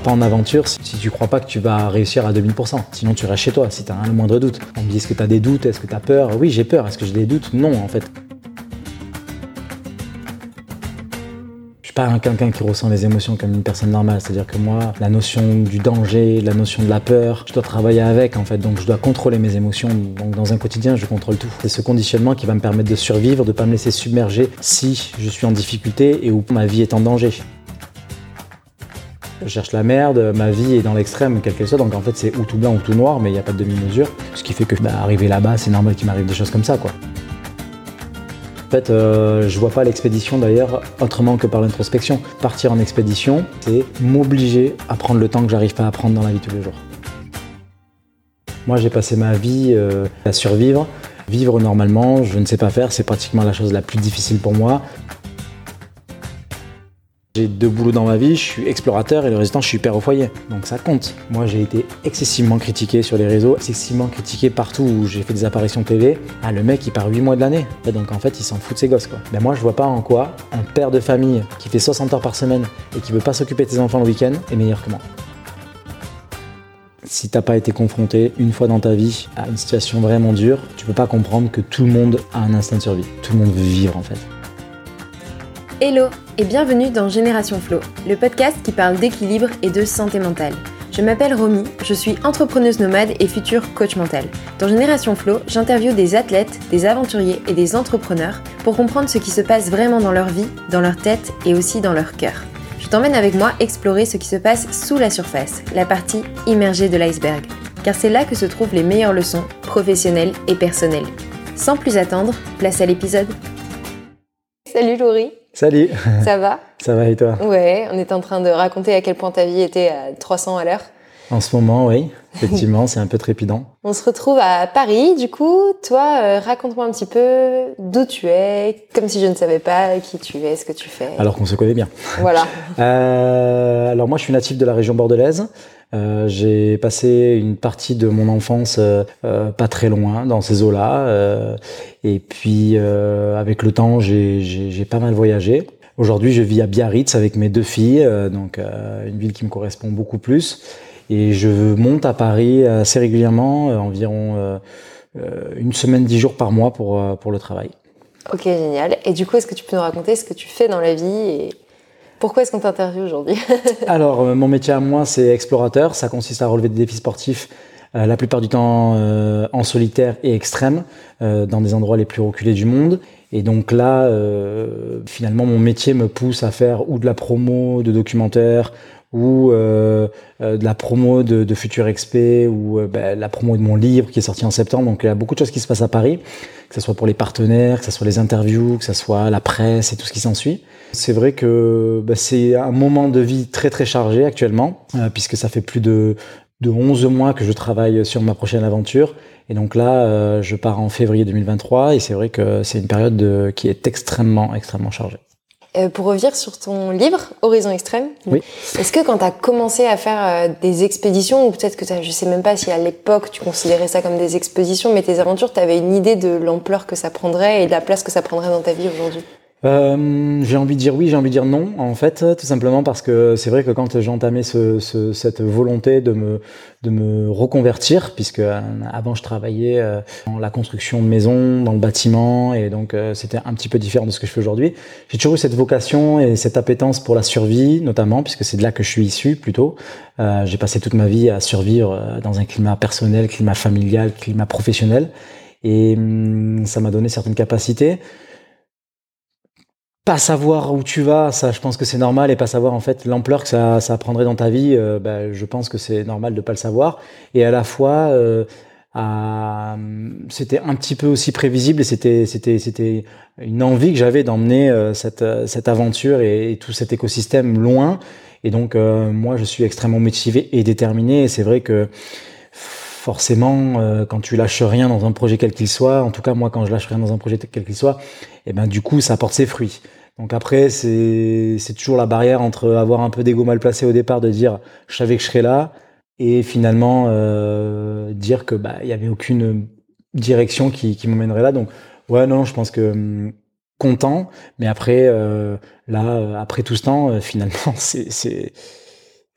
pas en aventure si, tu crois pas que tu vas réussir à 2000%. Sinon, tu restes chez toi si tu as le moindre doute. On me dit est-ce que tu as des doutes? Est-ce que tu as peur? Oui, j'ai peur. Est-ce que j'ai des doutes? Non, en fait. pas quelqu'un qui ressent les émotions comme une personne normale. C'est-à-dire que moi, la notion du danger, la notion de la peur, je dois travailler avec en fait. Donc je dois contrôler mes émotions. Donc dans un quotidien, je contrôle tout. C'est ce conditionnement qui va me permettre de survivre, de pas me laisser submerger si je suis en difficulté et où ma vie est en danger. Je cherche la merde, ma vie est dans l'extrême, quel qu'elle soit. Donc en fait, c'est ou tout blanc ou tout noir, mais il n'y a pas de demi-mesure. Ce qui fait que bah, arriver là-bas, c'est normal qu'il m'arrive des choses comme ça, quoi. En fait, euh, je vois pas l'expédition d'ailleurs autrement que par l'introspection. Partir en expédition, c'est m'obliger à prendre le temps que j'arrive pas à prendre dans la vie tous les jours. Moi, j'ai passé ma vie euh, à survivre. Vivre normalement, je ne sais pas faire, c'est pratiquement la chose la plus difficile pour moi. J'ai deux boulots dans ma vie, je suis explorateur et le résistant, je suis père au foyer. Donc ça compte. Moi, j'ai été excessivement critiqué sur les réseaux, excessivement critiqué partout où j'ai fait des apparitions TV. Ah, le mec, il part 8 mois de l'année. Donc en fait, il s'en fout de ses gosses, quoi. Ben moi, je vois pas en quoi un père de famille qui fait 60 heures par semaine et qui veut pas s'occuper de ses enfants le week-end est meilleur que moi. Si t'as pas été confronté une fois dans ta vie à une situation vraiment dure, tu peux pas comprendre que tout le monde a un instinct de survie. Tout le monde veut vivre en fait. Hello et bienvenue dans Génération Flow, le podcast qui parle d'équilibre et de santé mentale. Je m'appelle Romy, je suis entrepreneuse nomade et future coach mental. Dans Génération Flow, j'interviewe des athlètes, des aventuriers et des entrepreneurs pour comprendre ce qui se passe vraiment dans leur vie, dans leur tête et aussi dans leur cœur. Je t'emmène avec moi explorer ce qui se passe sous la surface, la partie immergée de l'iceberg, car c'est là que se trouvent les meilleures leçons professionnelles et personnelles. Sans plus attendre, place à l'épisode. Salut Laurie Salut Ça va Ça va et toi? Ouais, on est en train de raconter à quel point ta vie était à 300 à l'heure. En ce moment, oui, effectivement, c'est un peu trépidant. On se retrouve à Paris, du coup. Toi, euh, raconte-moi un petit peu d'où tu es, comme si je ne savais pas qui tu es, ce que tu fais. Alors qu'on se connaît bien. Voilà. euh, alors moi, je suis natif de la région bordelaise. Euh, j'ai passé une partie de mon enfance euh, euh pas très loin dans ces eaux-là. Et puis avec le temps, j'ai pas mal voyagé. Aujourd'hui, je vis à Biarritz avec mes deux filles, donc une ville qui me correspond beaucoup plus. Et je monte à Paris assez régulièrement, environ une semaine, dix jours par mois pour, pour le travail. Ok, génial. Et du coup, est-ce que tu peux nous raconter ce que tu fais dans la vie et pourquoi est-ce qu'on t'interviewe aujourd'hui Alors, euh, mon métier à moi, c'est explorateur. Ça consiste à relever des défis sportifs, euh, la plupart du temps euh, en solitaire et extrême, dans des endroits les plus reculés du monde. Et donc là, finalement, mon métier me pousse à faire ou de la promo de documentaires, ou de la promo de, de Futur XP, ou ben, la promo de mon livre qui est sorti en septembre. Donc il y a beaucoup de choses qui se passent à Paris, que ce soit pour les partenaires, que ce soit les interviews, que ce soit la presse et tout ce qui s'ensuit. C'est vrai que bah, c'est un moment de vie très très chargé actuellement, euh, puisque ça fait plus de, de 11 mois que je travaille sur ma prochaine aventure. Et donc là, euh, je pars en février 2023 et c'est vrai que c'est une période de, qui est extrêmement, extrêmement chargée. Euh, pour revenir sur ton livre, Horizon Extrême, oui. est-ce que quand tu as commencé à faire des expéditions, ou peut-être que je sais même pas si à l'époque tu considérais ça comme des expéditions, mais tes aventures, tu avais une idée de l'ampleur que ça prendrait et de la place que ça prendrait dans ta vie aujourd'hui? Euh, j'ai envie de dire oui, j'ai envie de dire non, en fait, tout simplement parce que c'est vrai que quand entamé ce, ce, cette volonté de me, de me reconvertir, puisque euh, avant je travaillais euh, dans la construction de maisons, dans le bâtiment, et donc c'était un petit peu différent de ce que je fais aujourd'hui. J'ai toujours eu cette vocation et cette appétence pour la survie, notamment, puisque c'est de là que je suis issu plutôt. J'ai passé toute ma vie à survivre dans un climat personnel, climat familial, climat professionnel, et hum, ça m'a donné certaines capacités pas savoir où tu vas, ça, je pense que c'est normal, et pas savoir en fait l'ampleur que ça, ça prendrait dans ta vie, euh, bah, je pense que c'est normal de pas le savoir. Et à la fois, euh, c'était un petit peu aussi prévisible, et c'était c'était c'était une envie que j'avais d'emmener euh, cette cette aventure et, tout cet écosystème loin. Et donc moi, je suis extrêmement motivé et déterminé. Et c'est vrai que forcément, quand tu lâches rien dans un projet quel qu'il soit, en tout cas moi quand je lâche rien dans un projet quel qu'il soit, eh ben du coup ça porte ses fruits. Donc après, c'est toujours la barrière entre avoir un peu d'ego mal placé au départ, de dire je savais que je serais là, et finalement euh, dire que bah il y avait aucune direction qui, qui m'emmènerait là. Donc ouais non, je pense que hum, content, mais après euh, là après tout ce temps, euh, finalement c'est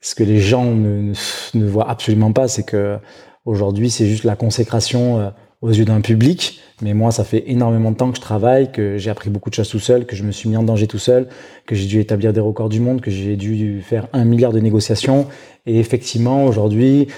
ce que les gens ne, ne, voient absolument pas, c'est que aujourd'hui, c'est juste la consécration euh, aux yeux d'un public. Mais moi, ça fait énormément de temps que je travaille, que j'ai appris beaucoup de choses tout seul, que je me suis mis en danger tout seul, que j'ai dû établir des records du monde, que j'ai dû faire un milliard de négociations. Et effectivement, aujourd'hui,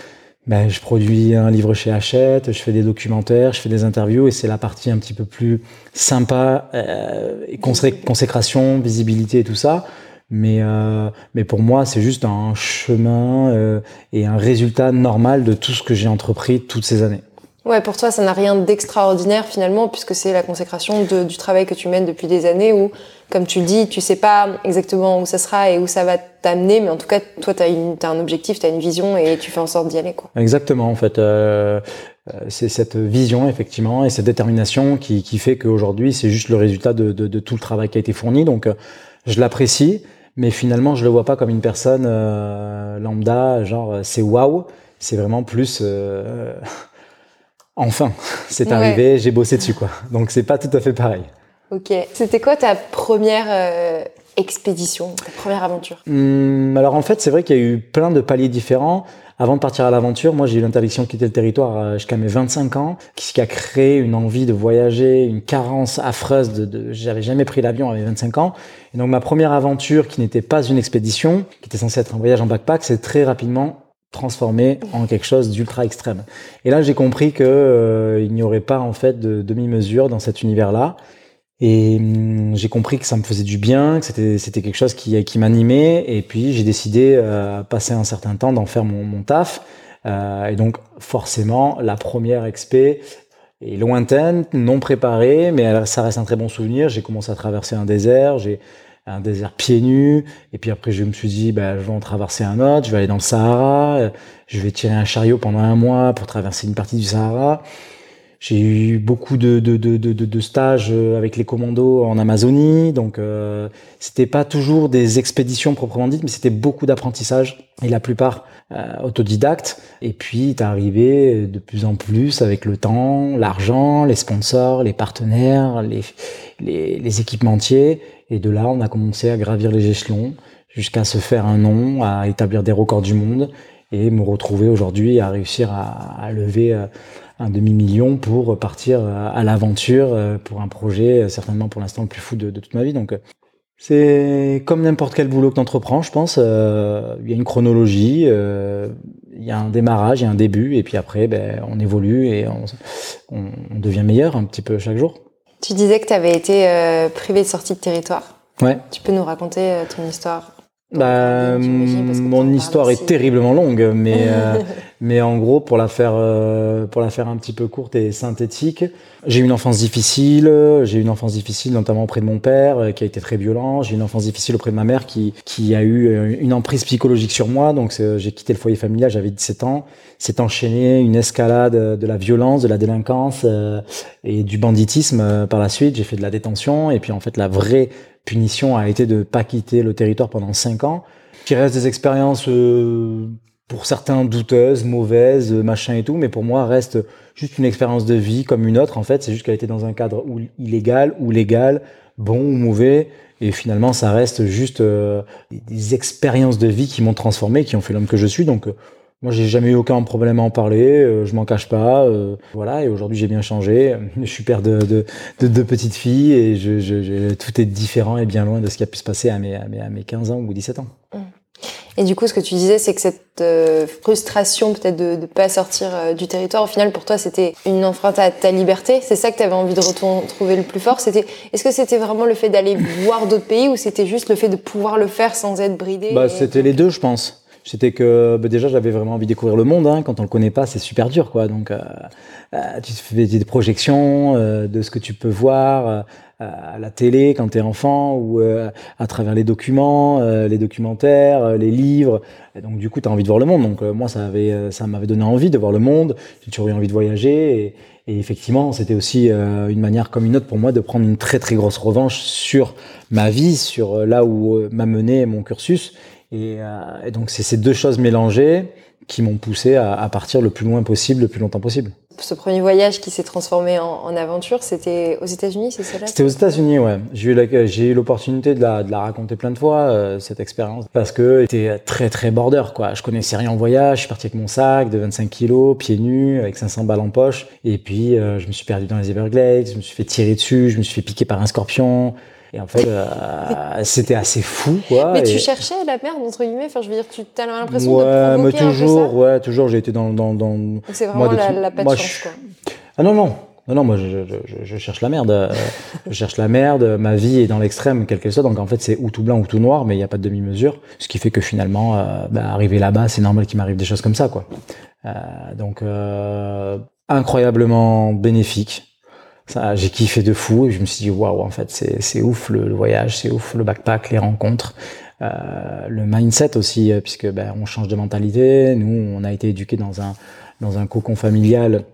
ben, je produis un livre chez Hachette, je fais des documentaires, je fais des interviews, et c'est la partie un petit peu plus sympa, euh, consécration, visibilité et tout ça. Mais, euh, mais pour moi, c'est juste un chemin euh, et un résultat normal de tout ce que j'ai entrepris toutes ces années. Ouais, pour toi, ça n'a rien d'extraordinaire finalement, puisque c'est la consécration de, du travail que tu mènes depuis des années où, comme tu le dis, tu sais pas exactement où ça sera et où ça va t'amener, mais en tout cas, toi, tu as, un objectif, tu as une vision et tu fais en sorte d'y aller. Quoi. Exactement, en fait. Euh, euh, c'est cette vision, effectivement, et cette détermination qui, qui fait qu'aujourd'hui, c'est juste le résultat de, de, de, tout le travail qui a été fourni. Donc, euh, je l'apprécie, mais finalement, je le vois pas comme une personne euh, lambda, genre, c'est waouh. C'est vraiment plus. Euh, enfin, c'est arrivé, j'ai bossé dessus, quoi. Donc c'est pas tout à fait pareil. Ok. C'était quoi ta première euh, expédition, ta première aventure? Hum, Alors en fait, c'est vrai qu'il y a eu plein de paliers différents. Avant de partir à l'aventure, moi j'ai eu l'interdiction de quitter le territoire euh, jusqu'à mes 25 ans, ce qui a créé une envie de voyager, une carence affreuse de, de j'avais jamais pris l'avion à mes 25 ans. Et donc ma première aventure, qui n'était pas une expédition, qui était censée être un voyage en backpack, c'est très rapidement transformé en quelque chose d'ultra extrême. Et là, j'ai compris que euh, il n'y aurait pas en fait de demi-mesure dans cet univers-là. Et hum, j'ai compris que ça me faisait du bien, que c'était c'était quelque chose qui qui m'animait. Et puis j'ai décidé, euh, passer un certain temps, d'en faire mon, mon taf. Euh, et donc forcément, la première expé est lointaine, non préparée, mais ça reste un très bon souvenir. J'ai commencé à traverser un désert. J'ai un désert pieds nus. Et puis après, je me suis dit, bah, je vais en traverser un autre, je vais aller dans le Sahara, je vais tirer un chariot pendant un mois pour traverser une partie du Sahara. J'ai eu beaucoup de, de, de, de, de stages avec les commandos en Amazonie, donc euh, c'était pas toujours des expéditions proprement dites, mais c'était beaucoup d'apprentissage et la plupart euh, autodidactes. Et puis t'es arrivé de plus en plus avec le temps, l'argent, les sponsors, les partenaires, les, les, les équipementiers. Et de là, on a commencé à gravir les échelons jusqu'à se faire un nom, à établir des records du monde et me retrouver aujourd'hui à réussir à, lever euh, un demi-million pour partir à l'aventure euh, pour un projet euh, certainement pour l'instant le plus fou de, toute ma vie. Donc c'est comme n'importe quel boulot que tu entreprends, je pense. Euh, il y a une chronologie, euh, il y a un démarrage, il y a un début, et puis après, ben, on évolue et on devient meilleur un petit peu chaque jour. Tu disais que tu avais été euh, privé de sortie de territoire. Ouais. Tu peux nous raconter euh, ton histoire bah, mon histoire est terriblement longue, mais euh, mais en gros pour la faire euh, pour la faire un petit peu courte et synthétique, j'ai eu une enfance difficile. J'ai eu une enfance difficile notamment auprès de mon père euh, qui a été très violent. J'ai eu une enfance difficile auprès de ma mère qui qui a eu une emprise psychologique sur moi. Donc j'ai quitté le foyer familial, j'avais 17 ans. C'est enchaîné une escalade de la violence, de la délinquance et du banditisme par la suite. J'ai fait de la détention et puis en fait la vraie punition a été de pas quitter le territoire pendant cinq ans, qui reste des expériences euh, pour certains douteuses, mauvaises, machin et tout, mais pour moi reste juste une expérience de vie comme une autre. En fait, c'est juste qu'elle était dans un cadre illégal ou légal, bon ou mauvais, et finalement ça reste juste euh, des expériences de vie qui m'ont transformé, qui ont fait l'homme que je suis. Donc moi, j'ai jamais eu aucun problème à en parler. Euh, je m'en cache pas. Euh, voilà. Et aujourd'hui, j'ai bien changé. Je suis père de deux de, de petites filles et je, je, je, tout est différent et bien loin de ce qui a pu se passer à mes, à mes, à mes 15 ans ou 17 ans. Mmh. Et du coup, ce que tu disais, c'est que cette euh, frustration peut-être de ne pas sortir euh, du territoire, au final, pour toi, c'était une enfreinte à ta liberté. C'est ça que tu avais envie de retrouver le plus fort. C'était, est-ce que c'était vraiment le fait d'aller voir d'autres pays ou c'était juste le fait de pouvoir le faire sans être bridé Bah, c'était les deux, je pense c'était que bah déjà j'avais vraiment envie de découvrir le monde. Hein. Quand on le connaît pas, c'est super dur, quoi. Donc, euh, euh, tu fais des projections euh, de ce que tu peux voir à la télé quand tu es enfant ou à travers les documents, les documentaires, les livres. Donc, du coup, tu as envie de voir le monde. Donc, moi, ça avait, ça m'avait donné envie de voir le monde. J'ai toujours eu envie de voyager. Et, et effectivement, c'était aussi une manière comme une autre pour moi de prendre une très très grosse revanche sur ma vie, sur là où m'a mené mon cursus et, et donc c'est ces deux choses mélangées qui m'ont poussé à, à, partir le plus loin possible, le plus longtemps possible. ce premier voyage qui s'est transformé en, aventure, c'était aux États-Unis, c'est ça C'était aux États-Unis, ouais. J'ai eu l'opportunité de la, de la raconter plein de fois euh, cette expérience parce que c'était très très border quoi. Je connaissais rien en voyage, je suis parti avec mon sac de 25 kilos, pieds nus, avec 500 balles en poche, et puis euh, je me suis perdu dans les Everglades, je me suis fait tirer dessus, je me suis fait piquer par un scorpion. Et en fait, euh, c'était assez fou, quoi. Mais tu cherchais la merde entre guillemets. Enfin, je veux dire, tu as l'impression ouais, de provoquer mais toujours, un peu ça ouais, toujours. J'ai été dans dans dans. c'est vraiment moi, la, la moi, chance, quoi. Ah non non. Non, non, moi je, je, je cherche la merde. Euh, je cherche la merde. Ma vie est dans l'extrême, quel qu'elle soit. Donc en fait, c'est ou tout blanc ou tout noir, mais il n'y a pas de demi-mesure. Ce qui fait que finalement, euh, bah, arriver là-bas, c'est normal qu'il m'arrive des choses comme ça, quoi. Euh, donc incroyablement bénéfique j'ai kiffé de fou et je me suis dit waouh en fait c'est c'est ouf le, voyage c'est ouf le backpack les rencontres euh, le mindset aussi euh, puisque ben on change de mentalité. Nous on a été éduqués dans un dans un cocon familial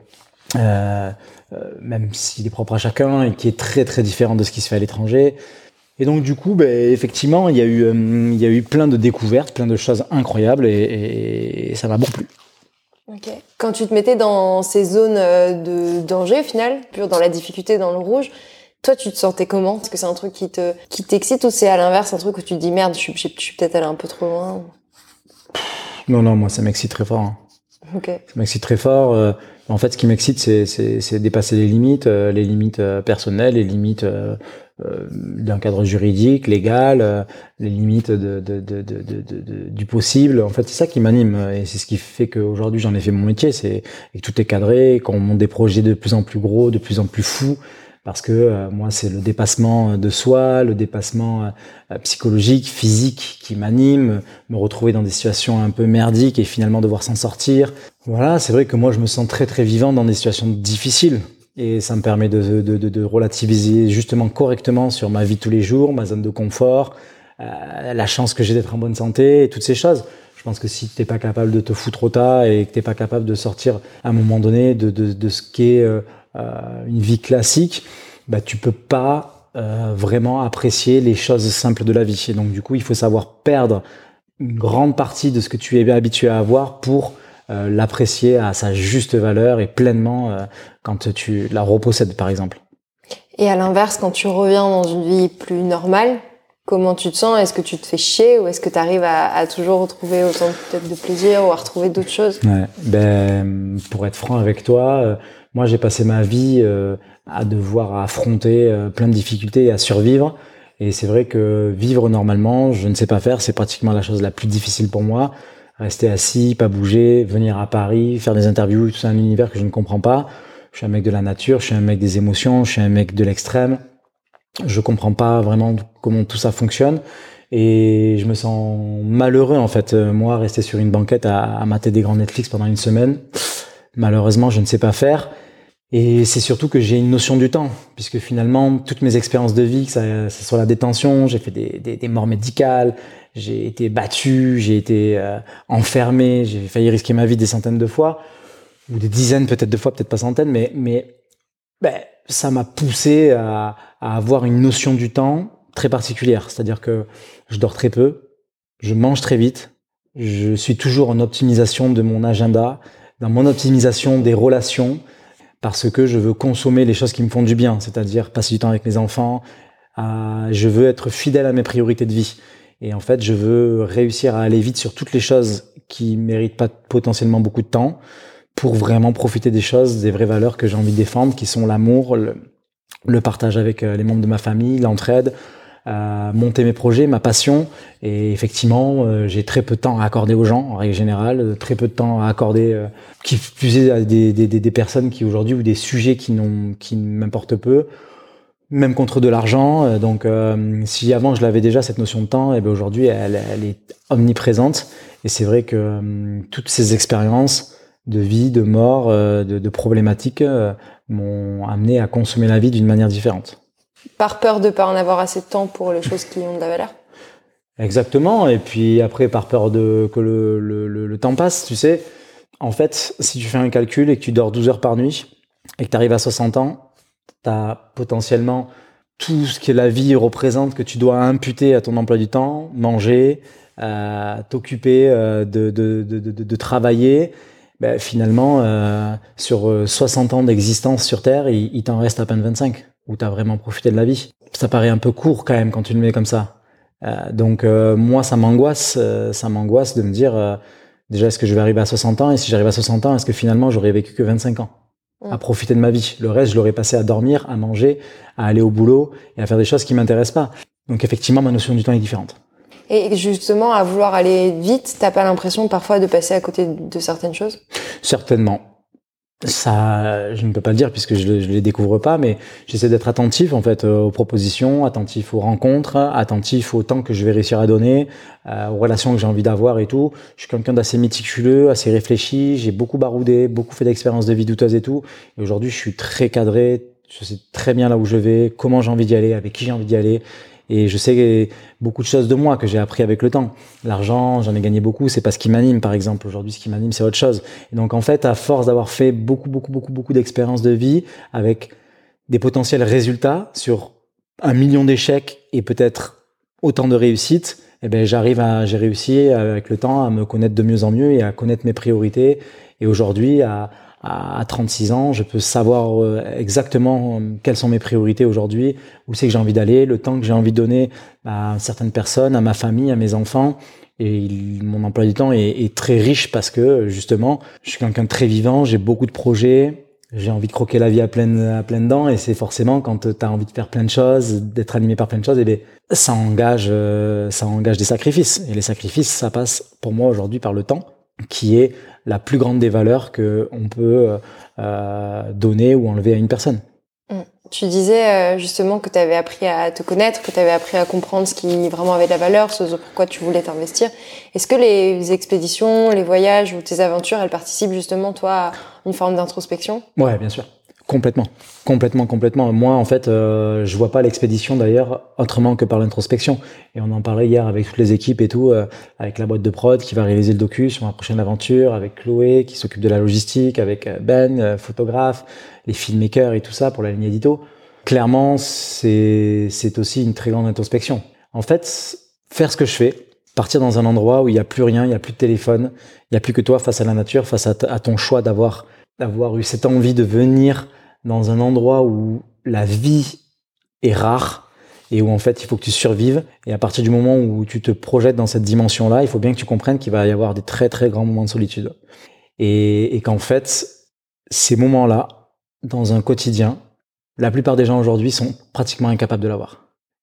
euh, euh, même s'il est propre à chacun et qui est très très différent de ce qui se fait à l'étranger. Et donc du coup ben, effectivement il y a eu euh, il y a eu plein de découvertes plein de choses incroyables et, et, et ça m'a beaucoup plu quand tu te mettais dans ces zones euh, de danger, au final, pur dans la difficulté, dans le rouge, toi, tu te sentais comment? Est-ce que c'est un truc qui te qui t'excite ou c'est à l'inverse un truc où tu te dis merde, je, suis peut-être allé un peu trop loin? Non, non, moi ça m'excite très fort. Hein. Ok. Ça m'excite très fort. Euh, en fait, ce qui m'excite, c'est, dépasser les limites, euh, les limites personnelles, les limites euh, d'un cadre juridique, légal, euh, les limites du possible. En fait, c'est ça qui m'anime et c'est ce qui fait qu'aujourd'hui j'en ai fait mon métier. C'est que tout est cadré, qu'on monte des projets de plus en plus gros, de plus en plus fous. Parce que euh, moi, c'est le dépassement de soi, le dépassement psychologique, physique qui m'anime, me retrouver dans des situations un peu merdiques et finalement devoir s'en sortir. Voilà, c'est vrai que moi, je me sens très très vivant dans des situations difficiles. Et ça me permet de, de, de, de, relativiser justement correctement sur ma vie tous les jours, ma zone de confort, euh, la chance que j'ai d'être en bonne santé et toutes ces choses. Je pense que si tu n'es pas capable de te foutre au tas et que tu n'es pas capable de sortir à un moment donné de, de ce qu'est euh, euh, une vie classique, bah, tu peux pas euh, vraiment apprécier les choses simples de la vie. Et donc du coup, il faut savoir perdre une grande partie de ce que tu es habitué à avoir pour euh, l'apprécier à sa juste valeur et pleinement euh, quand tu la repossèdes, par exemple. Et à l'inverse, quand tu reviens dans une vie plus normale, comment tu te sens? Est-ce que tu te fais chier ou est-ce que tu arrives à, à, toujours retrouver autant peut-être de plaisir ou à retrouver d'autres choses? Ouais, ben, Pour être franc avec toi, euh, moi j'ai passé ma vie à devoir affronter plein de difficultés et à survivre. Et c'est vrai que vivre normalement, je ne sais pas faire, c'est pratiquement la chose la plus difficile pour moi rester assis, pas bouger, venir à Paris, faire des interviews, tout ça, un univers que je ne comprends pas. Je suis un mec de la nature, je suis un mec des émotions, je suis un mec de l'extrême. Je comprends pas vraiment comment tout ça fonctionne et je me sens malheureux en fait. Moi, rester sur une banquette à, à mater des grands Netflix pendant une semaine, malheureusement, je ne sais pas faire. Et c'est surtout que j'ai une notion du temps, puisque finalement, toutes mes expériences de vie, que ça soit la détention, j'ai fait des, morts médicales, j'ai été battu, j'ai été euh, enfermé, j'ai failli risquer ma vie des centaines de fois, ou des dizaines peut-être de fois, peut-être pas centaines, mais, mais ben, ça m'a poussé à, avoir une notion du temps très particulière. C'est-à-dire que je dors très peu, je mange très vite, je suis toujours en optimisation de mon agenda, dans mon optimisation des relations, parce que je veux consommer les choses qui me font du bien, c'est-à-dire passer du temps avec mes enfants, je veux être fidèle à mes priorités de vie. Et en fait, je veux réussir à aller vite sur toutes les choses qui méritent pas potentiellement beaucoup de temps pour vraiment profiter des choses, des vraies valeurs que j'ai envie de défendre, qui sont l'amour, le, partage avec euh, les membres de ma famille, l'entraide, euh, monter mes projets, ma passion. Et effectivement, euh, j'ai très peu de temps à accorder aux gens, en règle générale, très peu de temps à accorder, euh, qui plus à des, des, des, personnes qui aujourd'hui ou des sujets qui qui m'importent peu même contre de l'argent. Euh, donc, euh, si avant je l'avais déjà cette notion de temps, et eh bien aujourd'hui elle, elle, est omniprésente. Et c'est vrai que euh, toutes ces expériences de vie, de mort, de, de, problématiques m'ont amené à consommer la vie d'une manière différente. Par peur de pas en avoir assez de temps pour les choses qui ont de la valeur. Exactement. Et puis après, par peur de que le, le, le temps passe, tu sais. En fait, si tu fais un calcul et que tu dors 12 heures par nuit et que tu arrives à 60 ans, tu as potentiellement tout ce que la vie représente que tu dois imputer à ton emploi du temps, manger, euh, t'occuper, euh, de, de, de, travailler, ben, finalement, euh, sur 60 ans d'existence sur Terre, il, il t'en reste à peine 25, où tu as vraiment profité de la vie. Ça paraît un peu court quand même quand tu le mets comme ça. Euh, donc moi, ça m'angoisse, ça m'angoisse de me dire, déjà, est-ce que je vais arriver à 60 ans? Et si j'arrive à 60 ans, est-ce que finalement, j'aurais vécu que 25 ans? À profiter de ma vie. Le reste, je l'aurais passé à dormir, à manger, à aller au boulot et à faire des choses qui m'intéressent pas. Donc effectivement, ma notion du temps est différente. Et justement, à vouloir aller vite, t'as pas l'impression parfois de passer à côté de certaines choses? Certainement. Ça, je ne peux pas le dire puisque je, ne les découvre pas, mais j'essaie d'être attentif en fait aux propositions, attentif aux rencontres, attentif au temps que je vais réussir à donner, euh, aux relations que j'ai envie d'avoir et tout. Je suis quelqu'un d'assez méticuleux, assez réfléchi. J'ai beaucoup baroudé, beaucoup fait d'expériences de vie douteuses et tout. Et aujourd'hui, je suis très cadré. Je sais très bien là où je vais, comment j'ai envie d'y aller, avec qui j'ai envie d'y aller. Et je sais beaucoup de choses de moi que j'ai appris avec le temps. L'argent, j'en ai gagné beaucoup, c'est pas ce qui m'anime, par exemple. Aujourd'hui, ce qui m'anime, c'est autre chose. Et donc, en fait, à force d'avoir fait beaucoup, beaucoup, beaucoup, beaucoup d'expériences de vie avec des potentiels résultats sur un million d'échecs et peut-être autant de réussites, eh ben, j'arrive à, j'ai réussi avec le temps à me connaître de mieux en mieux et à connaître mes priorités. Et aujourd'hui, à, à 36 ans, je peux savoir euh, exactement euh, quelles sont mes priorités aujourd'hui, où c'est que j'ai envie d'aller, le temps que j'ai envie de donner à certaines personnes, à ma famille, à mes enfants. Et mon emploi du temps est, très riche parce que justement, je suis quelqu'un de très vivant, j'ai beaucoup de projets, j'ai envie de croquer la vie à pleine à pleines dents. Et c'est forcément quand tu as envie de faire plein de choses, d'être animé par plein de choses, et bien ça engage euh, ça engage des sacrifices. Et les sacrifices ça passe pour moi aujourd'hui par le temps qui est la plus grande des valeurs que on peut euh, donner ou enlever à une personne. Mm. Tu disais euh, justement que tu avais appris à te connaître, que tu avais appris à comprendre ce qui vraiment avait de la valeur, ce pourquoi tu voulais t'investir. Est-ce que les expéditions, les voyages ou tes aventures, elles participent justement, toi, à une forme d'introspection? Ouais, bien sûr. Complètement, complètement, complètement. Moi, en fait, euh, je vois pas l'expédition d'ailleurs autrement que par l'introspection. Et on en parlait hier avec toutes les équipes et tout, euh, avec la boîte de prod qui va réaliser le docu sur ma prochaine aventure, avec Chloé qui s'occupe de la logistique, avec euh, Ben, euh, photographe, les filmmakers et tout ça pour la ligne édito. Clairement, c'est c'est aussi une très grande introspection. En fait, faire ce que je fais, partir dans un endroit où il n'y a plus rien, il n'y a plus de téléphone, il n'y a plus que toi face à la nature, face à, à ton choix d'avoir d'avoir eu cette envie de venir dans un endroit où la vie est rare et où en fait il faut que tu survives. Et à partir du moment où tu te projettes dans cette dimension-là, il faut bien que tu comprennes qu'il va y avoir des très très grands moments de solitude. Et, qu'en fait, ces moments-là, dans un quotidien, la plupart des gens aujourd'hui sont pratiquement incapables de l'avoir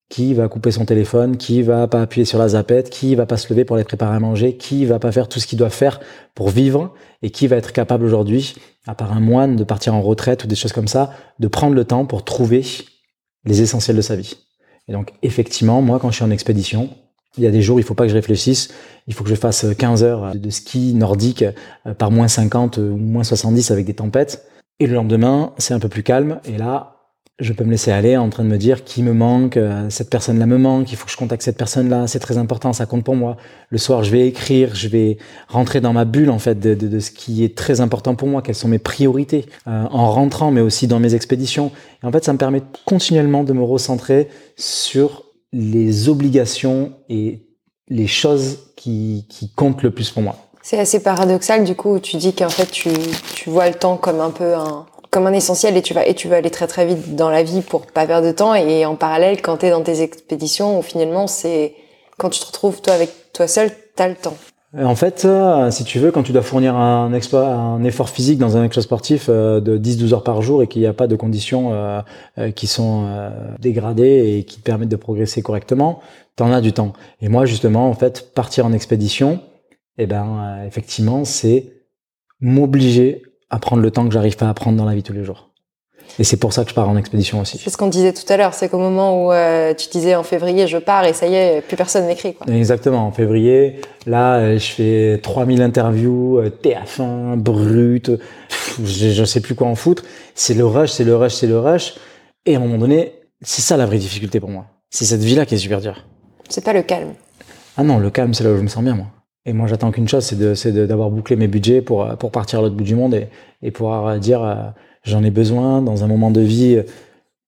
qui va couper son téléphone, qui va pas appuyer sur la zapette, qui va pas se lever pour aller préparer à manger, qui va pas faire tout ce qu'il doit faire pour vivre et qui va être capable aujourd'hui, à part un moine, de partir en retraite ou des choses comme ça, de prendre le temps pour trouver les essentiels de sa vie. Et donc, effectivement, moi, quand je suis en expédition, il y a des jours, il faut pas que je réfléchisse. Il faut que je fasse 15 heures de ski nordique euh, par moins 50 ou moins 70 avec des tempêtes. Et le lendemain, c'est un peu plus calme. Et là, je peux me laisser aller en train de me dire qui me manque, euh, cette personne-là me manque, il faut que je contacte cette personne-là, c'est très important, ça compte pour moi. Le soir, je vais écrire, je vais rentrer dans ma bulle en fait de, ce qui est très important pour moi, quelles sont mes priorités euh, en rentrant, mais aussi dans mes expéditions. Et en fait, ça me permet continuellement de me recentrer sur les obligations et les choses qui, qui comptent le plus pour moi. C'est assez paradoxal du coup, tu dis qu'en fait tu, tu vois le temps comme un peu un, comme un essentiel et tu vas et tu vas aller très très vite dans la vie pour pas perdre de temps et en parallèle quand tu es dans tes expéditions où finalement c'est quand tu te retrouves toi avec toi seul t'as le temps euh, en fait, euh, si tu veux, quand tu dois fournir un, effort physique dans un exploit sportif euh, de 10-12 heures par jour et qu'il n'y a pas de conditions qui sont dégradées et qui te permettent de progresser correctement, t'en as du temps. Et moi, justement, en fait, partir en expédition, eh ben, effectivement, c'est m'obliger à prendre le temps que j'arrive pas à prendre dans la vie tous les jours. Et c'est pour ça que je pars en expédition aussi. C'est ce qu'on disait tout à l'heure, c'est qu'au moment où euh, tu disais en février je pars et ça y est, plus personne n'écrit. Exactement, en février, là euh, je fais 3000 interviews, euh, TF1, brut, je, je sais plus quoi en foutre. C'est le rush, c'est le rush, c'est le rush. Et à un moment donné, c'est ça la vraie difficulté pour moi. C'est cette vie-là qui est super dure. C'est pas le calme. Ah non, le calme c'est là où je me sens bien moi. Et moi, j'attends qu'une chose, c'est d'avoir bouclé mes budgets pour, pour partir à l'autre bout du monde et, et pouvoir dire euh, j'en ai besoin dans un moment de vie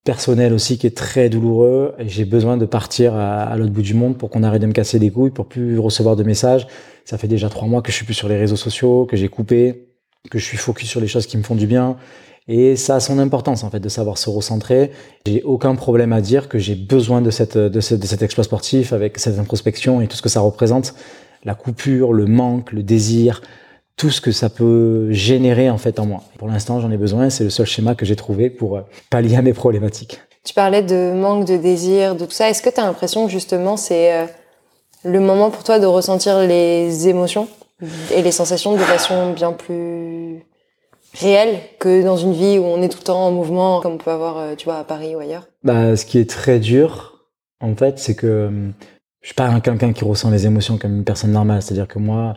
personnel aussi qui est très douloureux et j'ai besoin de partir à, l'autre bout du monde pour qu'on arrête de me casser les couilles, pour plus recevoir de messages. Ça fait déjà trois mois que je suis plus sur les réseaux sociaux, que j'ai coupé. que je suis focus sur les choses qui me font du bien. Et ça a son importance en fait de savoir se recentrer. J'ai aucun problème à dire que j'ai besoin de cette de, ce, de cet exploit sportif avec cette introspection et tout ce que ça représente, la coupure, le manque, le désir, tout ce que ça peut générer en fait en moi. Pour l'instant, j'en ai besoin. C'est le seul schéma que j'ai trouvé pour euh, pallier à mes problématiques. Tu parlais de manque de désir, de tout ça. Est-ce que tu as l'impression que justement c'est euh, le moment pour toi de ressentir les émotions et les sensations de façon bien plus réelle que dans une vie où on est tout le temps en mouvement, comme on peut avoir, euh, tu vois, à Paris ou ailleurs? Bah, ce qui est très dur, en fait, c'est que hum, je suis pas quelqu'un qui ressent les émotions comme une personne normale. C'est-à-dire que moi,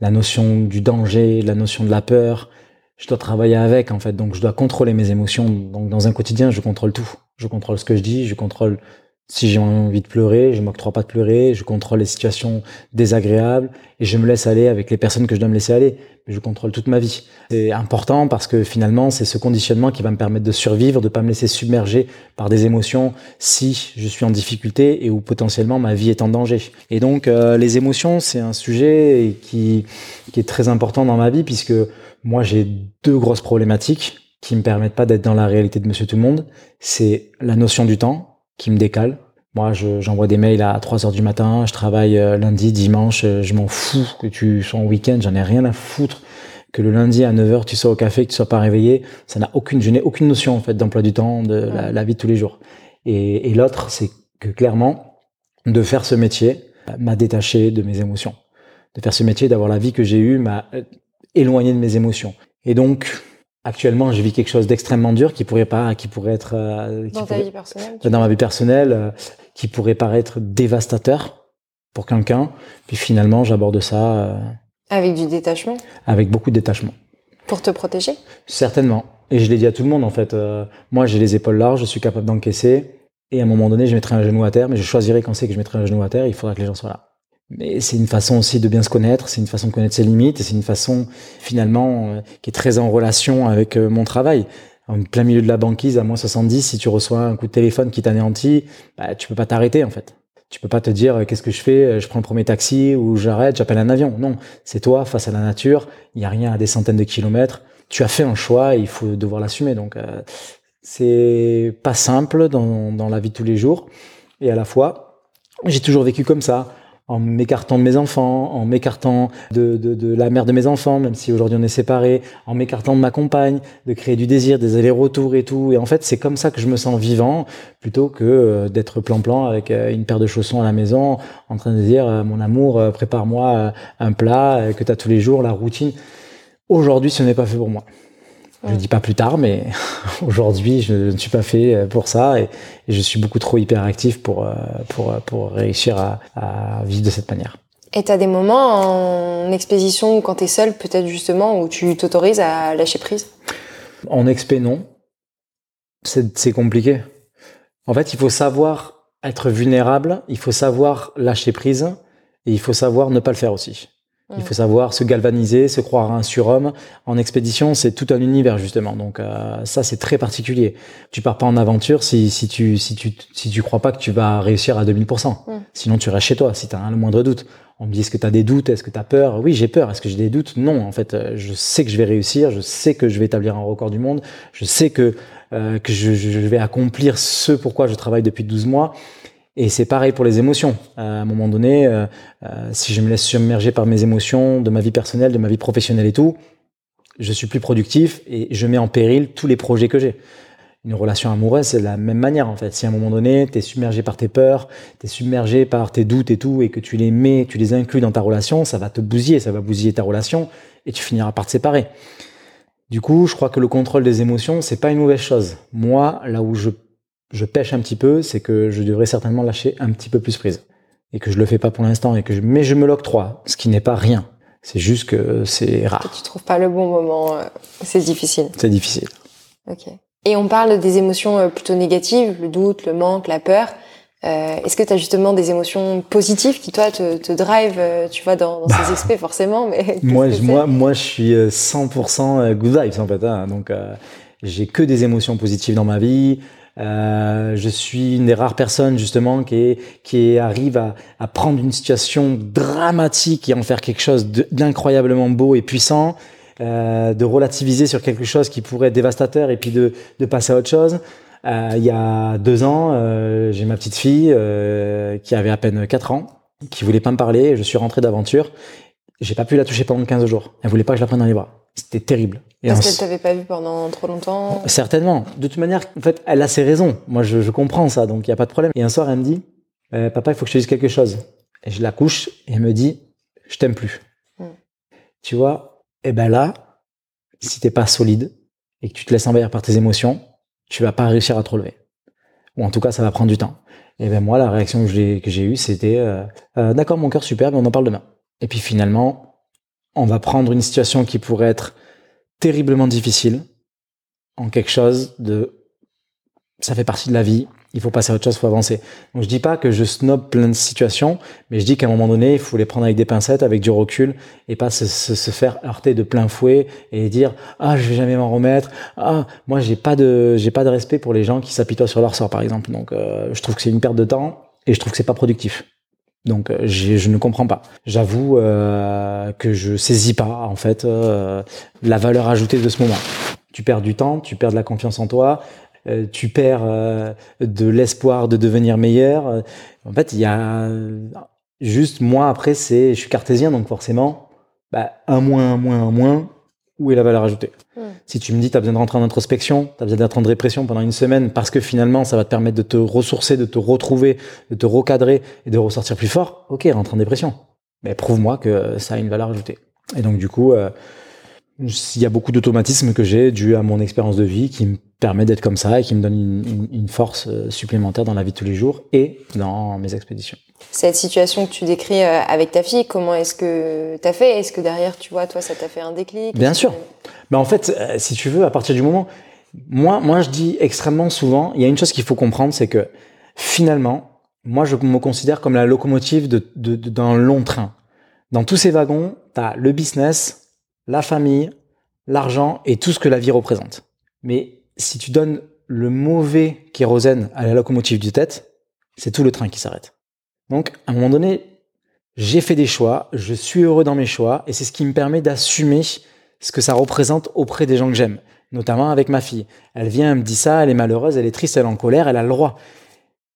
la notion du danger, la notion de la peur, je dois travailler avec, en fait. Donc, je dois contrôler mes émotions. Donc, dans un quotidien, je contrôle tout. Je contrôle ce que je dis, je contrôle si j'ai envie de pleurer, je m'octroie pas de pleurer, je contrôle les situations désagréables et je me laisse aller avec les personnes que je dois me laisser aller. Je contrôle toute ma vie. C'est important parce que finalement, c'est ce conditionnement qui va me permettre de survivre, de pas me laisser submerger par des émotions si je suis en difficulté et où potentiellement ma vie est en danger. Et donc, euh, les émotions, c'est un sujet qui, qui est très important dans ma vie puisque moi, j'ai deux grosses problématiques qui me permettent pas d'être dans la réalité de Monsieur Tout le Monde. C'est la notion du temps qui me décale. Moi, j'envoie des mails à 3 heures du matin, je travaille euh, lundi, dimanche, euh, je m'en fous que tu sois en week-end, j'en ai rien à foutre que le lundi à 9 heures tu sois au café, que tu sois pas réveillé, ça n'a aucune, je n'ai aucune notion en fait d'emploi du temps, de la, vie de tous les jours. Et, et l'autre, c'est que clairement, de faire ce métier m'a détaché de mes émotions. De faire ce métier, d'avoir la vie que j'ai eue, m'a euh, éloigné de mes émotions. Et donc, actuellement, je vis quelque chose d'extrêmement dur qui pourrait pas, qui pourrait être euh, dans ta vie personnelle, dans ma vie personnelle, euh, qui pourrait paraître dévastateur pour quelqu'un. Puis finalement, j'aborde ça euh, avec du détachement. Avec beaucoup de détachement. Pour te protéger. Certainement. Et je l'ai dit à tout le monde en fait. moi, j'ai les épaules larges, je suis capable d'encaisser. Et à un moment donné, je mettrai un genou à terre, mais je choisirai quand c'est que je mettrai un genou à terre. Il faudra que les gens soient là. Mais c'est une façon aussi de bien se connaître, c'est une façon de connaître ses limites, et c'est une façon finalement euh, qui est très en relation avec euh, mon travail. En plein milieu de la banquise, à moins 70, si tu reçois un coup de téléphone qui t'anéantit, bah, tu peux pas t'arrêter en fait. Tu peux pas te dire euh, qu'est-ce que je fais, je prends le premier taxi ou j'arrête, j'appelle un avion. Non, c'est toi face à la nature. Il y a rien à des centaines de kilomètres. Tu as fait un choix, et il faut devoir l'assumer. Donc c'est pas simple dans, dans la vie de tous les jours. Et à la fois, j'ai toujours vécu comme ça en m'écartant de mes enfants, en m'écartant de, de, la mère de mes enfants, même si aujourd'hui on est séparés, en m'écartant de ma compagne, de créer du désir, des allers-retours et tout. Et en fait, c'est comme ça que je me sens vivant, plutôt que euh, d'être plan-plan avec euh, une paire de chaussons à la maison, en train de dire, euh, mon amour, prépare-moi un plat que tu as tous les jours, la routine. Aujourd'hui, ce n'est pas fait pour moi. Je dis pas plus tard, mais aujourd'hui, je ne suis pas fait pour ça et, je suis beaucoup trop hyperactif pour, euh, pour, euh, pour réussir à, à vivre de cette manière. Et tu as des moments en expédition ou quand tu es seul, peut-être justement, où tu t'autorises à lâcher prise? En expé, non. C'est compliqué. En fait, il faut savoir être vulnérable, il faut savoir lâcher prise et il faut savoir ne pas le faire aussi. Il faut savoir se galvaniser, se croire un surhomme. En expédition, c'est tout un univers justement. Donc euh, ça, c'est très particulier. Tu pars pas en aventure si, si tu si tu si tu crois pas que tu vas réussir à 2000%. Sinon, tu restes chez toi si tu as le moindre doute. On me dit est-ce que tu as des doutes, est-ce que tu as peur? Oui, j'ai peur. Est-ce que j'ai des doutes? Non, en fait, euh, je sais que je vais réussir, je sais que je vais établir un record du monde, je sais que euh, que je, je vais accomplir ce pourquoi je travaille depuis 12 mois. Et c'est pareil pour les émotions. À un moment donné, euh, euh, si je me laisse submerger par mes émotions, de ma vie personnelle, de ma vie professionnelle et tout, je suis plus productif et je mets en péril tous les projets que j'ai. Une relation amoureuse, c'est la même manière en fait. Si à un moment donné, tu es submergé par tes peurs, tu es submergé par tes doutes et tout, et que tu les mets, tu les inclus dans ta relation, ça va te bousiller, ça va bousiller ta relation, et tu finiras par te séparer. Du coup, je crois que le contrôle des émotions, c'est pas une mauvaise chose. Moi, là où je je pêche un petit peu, c'est que je devrais certainement lâcher un petit peu plus prise. Et que je le fais pas pour l'instant, et que je, mais je me l'octroie, ce qui n'est pas rien. C'est juste que c'est rare. Tu trouves pas le bon moment, euh, c'est difficile. C'est difficile. Ok. Et on parle des émotions euh, plutôt négatives, le doute, le manque, la peur. Euh, Est-ce que tu as justement des émotions positives qui, toi, te, te drive, tu vois, dans, dans ces bah. aspects, forcément mais moi, moi, moi, je suis 100% good vibes, en fait. Hein, donc, euh, j'ai que des émotions positives dans ma vie. Euh, je suis une des rares personnes justement qui, qui arrive à, à, prendre une situation dramatique et en faire quelque chose d'incroyablement beau et puissant euh, de relativiser sur quelque chose qui pourrait être dévastateur et puis de, de passer à autre chose. Euh, il y a deux ans, euh, j'ai ma petite fille euh, qui avait à peine 4 ans, qui voulait pas me parler. Je suis rentré d'aventure. J'ai pas pu la toucher pendant 15 jours. Elle voulait pas que je la prenne dans les bras. C'était terrible. Et Parce qu'elle t'avait pas vu pendant trop longtemps. Certainement. De toute manière, en fait, elle a ses raisons. Moi, je, je comprends ça, donc il y a pas de problème. Et un soir, elle me dit, euh, papa, il faut que je te dise quelque chose. Et je la couche et elle me dit, je t'aime plus. Hmm. Tu vois, et ben là, si t'es pas solide et que tu te laisses envahir par tes émotions, tu vas pas réussir à te relever. Ou en tout cas, ça va prendre du temps. Et ben moi, la réaction que j'ai que j'ai eue, c'était euh, euh, d'accord, mon cœur super, mais on en parle demain. Et puis finalement, on va prendre une situation qui pourrait être terriblement difficile en quelque chose de ça fait partie de la vie, il faut passer à autre chose, il faut avancer. Donc je dis pas que je snob plein de situations, mais je dis qu'à un moment donné, il faut les prendre avec des pincettes, avec du recul, et pas se, faire heurter de plein fouet et dire ah je vais jamais m'en remettre. Ah moi j'ai pas de j'ai pas de respect pour les gens qui s'apitoient sur leur sort par exemple. Donc euh, je trouve que c'est une perte de temps et je trouve que c'est pas productif. Donc euh, je ne comprends pas. J'avoue euh, que je saisis pas en fait euh, la valeur ajoutée de ce moment. Tu perds du temps, tu perds de la confiance en toi, tu perds de l'espoir de devenir meilleur. En fait, il y a juste moi après c'est je suis cartésien donc forcément bah, un moins un moins un moins où est la valeur ajoutée. Si tu me dis tu as besoin de rentrer en introspection, tu as besoin d'être en dépression pendant une semaine parce que finalement ça va te permettre de te ressourcer, de te retrouver, de te recadrer et de ressortir plus fort, ok, rentre en dépression. Mais prouve-moi que ça a une valeur ajoutée. Et donc du coup, euh, il y a beaucoup d'automatismes que j'ai dû à mon expérience de vie qui me permet d'être comme ça et qui me donne une, une, force euh, supplémentaire dans la vie de tous les jours et dans mes expéditions. Cette situation que tu décris euh, avec ta fille, comment est-ce que tu as fait? Est-ce que derrière, tu vois, toi, ça t'a fait un déclic? Bien sûr. Mais en fait, euh, si tu veux, à partir du moment... Moi, moi, je dis extrêmement souvent, il y a une chose qu'il faut comprendre, c'est que finalement, moi, je me considère comme la locomotive d'un de, de, long train. Dans tous ces wagons, tu as le business, la famille, l'argent et tout ce que la vie représente. Mais si tu donnes le mauvais kérosène à la locomotive du tête, c'est tout le train qui s'arrête. Donc, à un moment donné, j'ai fait des choix, je suis heureux dans mes choix, et c'est ce qui me permet d'assumer ce que ça représente auprès des gens que j'aime, notamment avec ma fille. Elle vient, elle me dit ça, elle est malheureuse, elle est triste, elle est en colère, elle a le droit.